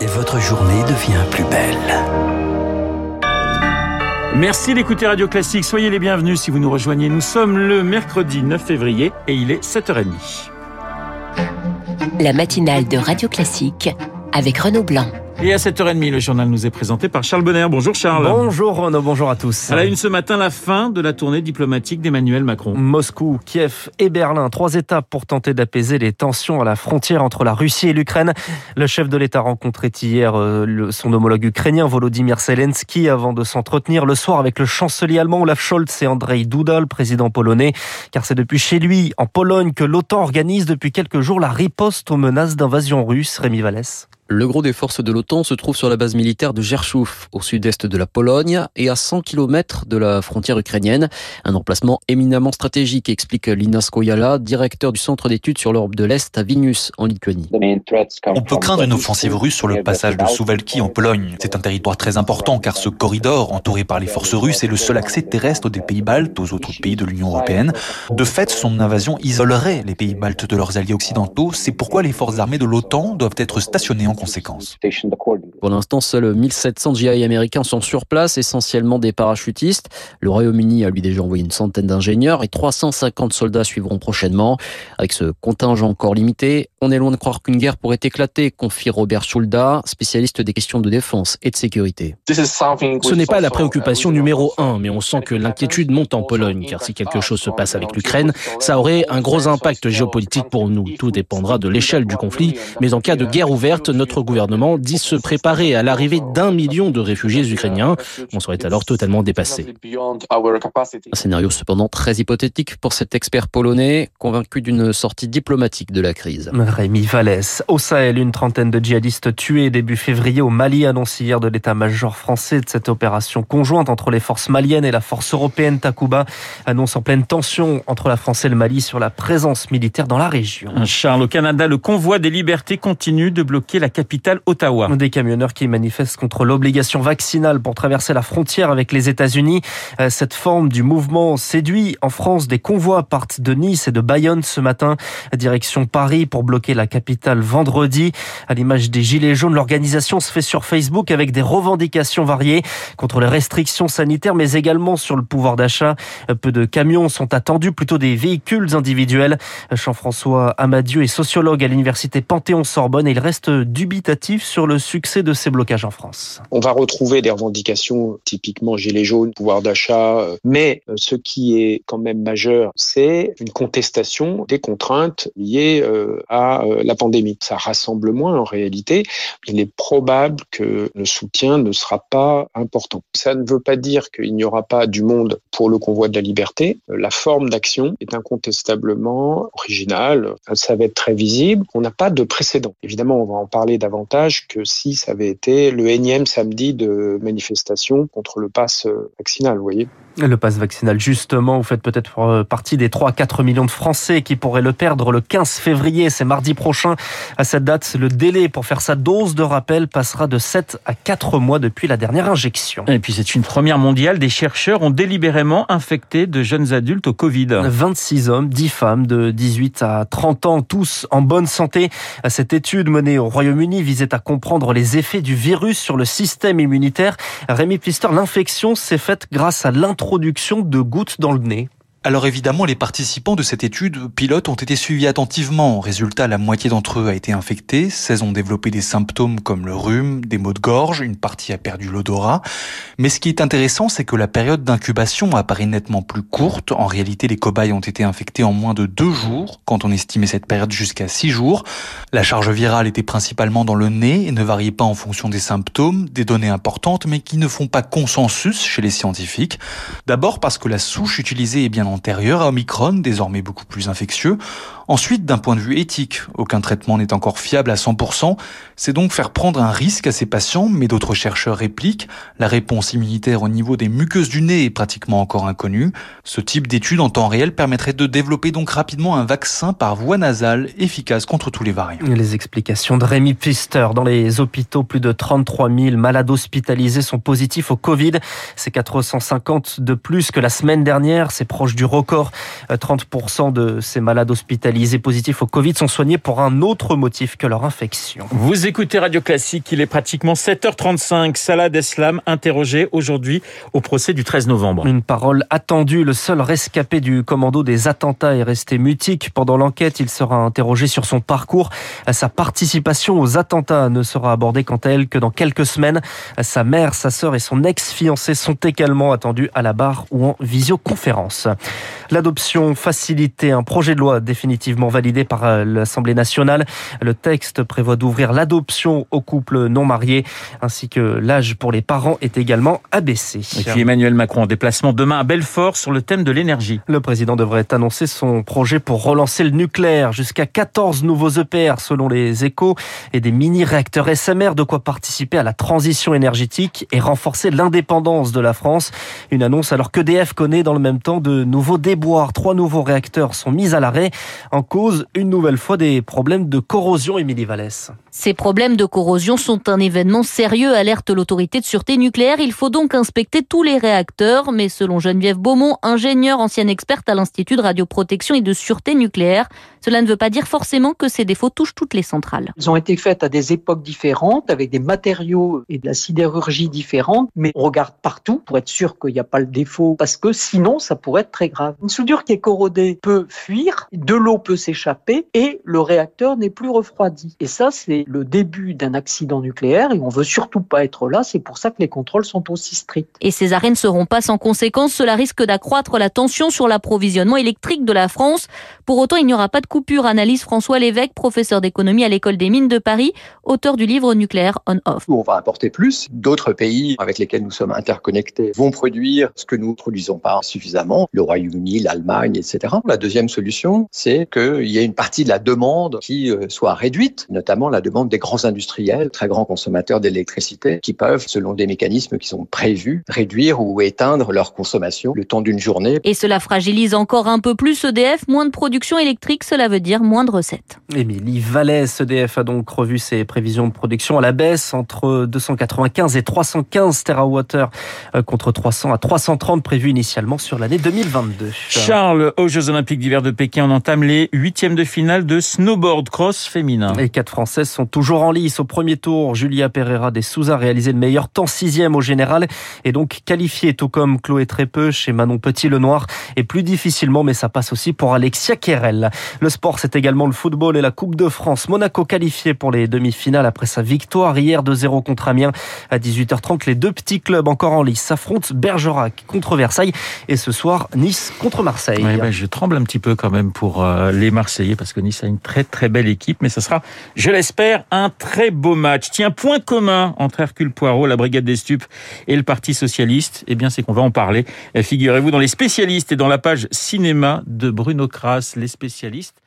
et votre journée devient plus belle. Merci d'écouter Radio Classique. Soyez les bienvenus si vous nous rejoignez. Nous sommes le mercredi 9 février et il est 7h30. La matinale de Radio Classique avec Renaud Blanc. Et à 7h30, le journal nous est présenté par Charles Bonner. Bonjour Charles. Bonjour Renaud, bonjour à tous. À la une ce matin, la fin de la tournée diplomatique d'Emmanuel Macron. Moscou, Kiev et Berlin, trois étapes pour tenter d'apaiser les tensions à la frontière entre la Russie et l'Ukraine. Le chef de l'État rencontrait hier euh, son homologue ukrainien Volodymyr Zelensky avant de s'entretenir le soir avec le chancelier allemand Olaf Scholz et Andrei Duda, le président polonais. Car c'est depuis chez lui, en Pologne, que l'OTAN organise depuis quelques jours la riposte aux menaces d'invasion russe. Rémi Vallès. Le gros des forces de l'OTAN se trouve sur la base militaire de Gerchouf, au sud-est de la Pologne et à 100 km de la frontière ukrainienne. Un emplacement éminemment stratégique, explique Lina Skoyala, directeur du centre d'études sur l'Europe de l'Est à Vilnius, en Lituanie. On peut craindre une offensive russe sur le passage de Souvalki en Pologne. C'est un territoire très important car ce corridor, entouré par les forces russes, est le seul accès terrestre des pays baltes aux autres pays de l'Union européenne. De fait, son invasion isolerait les pays baltes de leurs alliés occidentaux. C'est pourquoi les forces armées de l'OTAN doivent être stationnées en conséquence. Pour l'instant, seuls 1700 GI américains sont sur place, essentiellement des parachutistes. Le Royaume-Uni a lui déjà envoyé une centaine d'ingénieurs et 350 soldats suivront prochainement. Avec ce contingent encore limité, on est loin de croire qu'une guerre pourrait éclater, confie Robert Schulda, spécialiste des questions de défense et de sécurité. Ce n'est pas la préoccupation numéro un, mais on sent que l'inquiétude monte en Pologne, car si quelque chose se passe avec l'Ukraine, ça aurait un gros impact géopolitique pour nous. Tout dépendra de l'échelle du conflit, mais en cas de guerre ouverte, notre gouvernement dit se préparer à l'arrivée d'un million de réfugiés ukrainiens. On serait alors totalement dépassé. Un scénario cependant très hypothétique pour cet expert polonais, convaincu d'une sortie diplomatique de la crise. Rémi Vallès. Au Sahel, une trentaine de djihadistes tués début février au Mali, annonce hier de l'état-major français de cette opération conjointe entre les forces maliennes et la force européenne Takuba. Annonce en pleine tension entre la France et le Mali sur la présence militaire dans la région. Charles, au Canada, le convoi des libertés continue de bloquer la capitale Ottawa. Des camionneurs qui manifestent contre l'obligation vaccinale pour traverser la frontière avec les États-Unis. Euh, cette forme du mouvement séduit en France. Des convois partent de Nice et de Bayonne ce matin, direction Paris pour bloquer la capitale vendredi. À l'image des Gilets jaunes, l'organisation se fait sur Facebook avec des revendications variées contre les restrictions sanitaires, mais également sur le pouvoir d'achat. Peu de camions sont attendus, plutôt des véhicules individuels. Jean-François Amadieu est sociologue à l'université Panthéon-Sorbonne et il reste sur le succès de ces blocages en France. On va retrouver des revendications typiquement gilets jaunes, pouvoir d'achat, mais ce qui est quand même majeur, c'est une contestation des contraintes liées à la pandémie. Ça rassemble moins en réalité. Il est probable que le soutien ne sera pas important. Ça ne veut pas dire qu'il n'y aura pas du monde pour le convoi de la liberté. La forme d'action est incontestablement originale. Ça va être très visible. On n'a pas de précédent. Évidemment, on va en parler davantage que si ça avait été le énième samedi de manifestation contre le pass vaccinal, vous voyez. Le pass vaccinal, justement, vous faites peut-être partie des 3 à 4 millions de Français qui pourraient le perdre le 15 février, c'est mardi prochain. À cette date, le délai pour faire sa dose de rappel passera de 7 à 4 mois depuis la dernière injection. Et puis c'est une première mondiale, des chercheurs ont délibérément infecté de jeunes adultes au Covid. 26 hommes, 10 femmes de 18 à 30 ans, tous en bonne santé. Cette étude menée au Royaume-Uni visait à comprendre les effets du virus sur le système immunitaire. Rémi Pfister, l'infection s'est faite grâce à l'introduction de gouttes dans le nez. Alors évidemment, les participants de cette étude pilote ont été suivis attentivement. Résultat, la moitié d'entre eux a été infectée. 16 ont développé des symptômes comme le rhume, des maux de gorge, une partie a perdu l'odorat. Mais ce qui est intéressant, c'est que la période d'incubation apparaît nettement plus courte. En réalité, les cobayes ont été infectés en moins de deux jours, quand on estimait cette période jusqu'à six jours. La charge virale était principalement dans le nez et ne variait pas en fonction des symptômes, des données importantes, mais qui ne font pas consensus chez les scientifiques. D'abord parce que la souche utilisée est bien antérieur à Omicron, désormais beaucoup plus infectieux. Ensuite, d'un point de vue éthique, aucun traitement n'est encore fiable à 100%. C'est donc faire prendre un risque à ces patients, mais d'autres chercheurs répliquent. La réponse immunitaire au niveau des muqueuses du nez est pratiquement encore inconnue. Ce type d'étude en temps réel permettrait de développer donc rapidement un vaccin par voie nasale efficace contre tous les variants. Les explications de Rémi Pfister. Dans les hôpitaux, plus de 33 000 malades hospitalisés sont positifs au Covid. C'est 450 de plus que la semaine dernière. C'est proche du du record. 30% de ces malades hospitalisés positifs au Covid sont soignés pour un autre motif que leur infection. Vous écoutez Radio Classique, il est pratiquement 7h35. Salah Deslam interrogé aujourd'hui au procès du 13 novembre. Une parole attendue. Le seul rescapé du commando des attentats est resté mutique. Pendant l'enquête, il sera interrogé sur son parcours. Sa participation aux attentats ne sera abordée quant à elle que dans quelques semaines. Sa mère, sa sœur et son ex-fiancé sont également attendus à la barre ou en visioconférence. L'adoption facilitée, un projet de loi définitivement validé par euh, l'Assemblée nationale. Le texte prévoit d'ouvrir l'adoption aux couples non mariés ainsi que l'âge pour les parents est également abaissé. Et puis Emmanuel Macron en déplacement demain à Belfort sur le thème de l'énergie. Le président devrait annoncer son projet pour relancer le nucléaire jusqu'à 14 nouveaux EPR selon les échos et des mini-réacteurs SMR de quoi participer à la transition énergétique et renforcer l'indépendance de la France. Une annonce alors qu'EDF connaît dans le même temps de nouveaux déboires. Trois nouveaux réacteurs sont mis à l'arrêt en cause une nouvelle fois des problèmes de corrosion, Émilie Vallès. Ces problèmes de corrosion sont un événement sérieux, alerte l'autorité de sûreté nucléaire. Il faut donc inspecter tous les réacteurs, mais selon Geneviève Beaumont, ingénieure ancienne experte à l'Institut de radioprotection et de sûreté nucléaire, cela ne veut pas dire forcément que ces défauts touchent toutes les centrales. Ils ont été faits à des époques différentes, avec des matériaux et de la sidérurgie différentes, mais on regarde partout pour être sûr qu'il n'y a pas le défaut, parce que sinon ça pourrait être très grave. Une soudure qui est corrodée peut fuir, de l'eau peut s'échapper et le réacteur n'est plus refroidi. Et ça, c'est le début d'un accident nucléaire et on veut surtout pas être là. C'est pour ça que les contrôles sont aussi stricts. Et ces arrêts ne seront pas sans conséquence. Cela risque d'accroître la tension sur l'approvisionnement électrique de la France. Pour autant, il n'y aura pas de coupure. Analyse François Lévesque, professeur d'économie à l'école des mines de Paris, auteur du livre nucléaire on-off. On va importer plus. D'autres pays avec lesquels nous sommes interconnectés vont produire ce que nous ne produisons pas suffisamment. Le Royaume-Uni, l'Allemagne, etc. La deuxième solution, c'est qu'il y ait une partie de la demande qui euh, soit réduite, notamment la demande des grands industriels, très grands consommateurs d'électricité, qui peuvent, selon des mécanismes qui sont prévus, réduire ou éteindre leur consommation le temps d'une journée. Et cela fragilise encore un peu plus EDF. Moins de production électrique, cela veut dire moins de recettes. Émilie Vallès, EDF a donc revu ses prévisions de production à la baisse entre 295 et 315 TWh contre 300 à 330 prévus initialement sur l'année 2022. Charles, aux Jeux Olympiques d'hiver de Pékin, on entame les huitièmes de finale de snowboard cross féminin. Les quatre Françaises sont toujours en lice. Au premier tour, Julia Pereira des Souza a réalisé le meilleur temps sixième au général et donc qualifié tout comme Chloé Trépeux chez Manon Petit-Lenoir et plus difficilement, mais ça passe aussi pour Alexia Le sport, c'est également le football et la Coupe de France. Monaco qualifié pour les demi-finales après sa victoire hier de 0 contre Amiens. À 18h30, les deux petits clubs encore en lice s'affrontent Bergerac contre Versailles et ce soir, Nice contre Marseille. Ben, je tremble un petit peu quand même pour euh, les Marseillais parce que Nice a une très très belle équipe, mais ce sera, je l'espère, un très beau match. Tiens, point commun entre Hercule Poirot, la Brigade des Stupes et le Parti Socialiste, eh bien, c'est qu'on va en parler. Figurez-vous dans les spécialistes et dans la page cinéma de Bruno Kras, les spécialistes.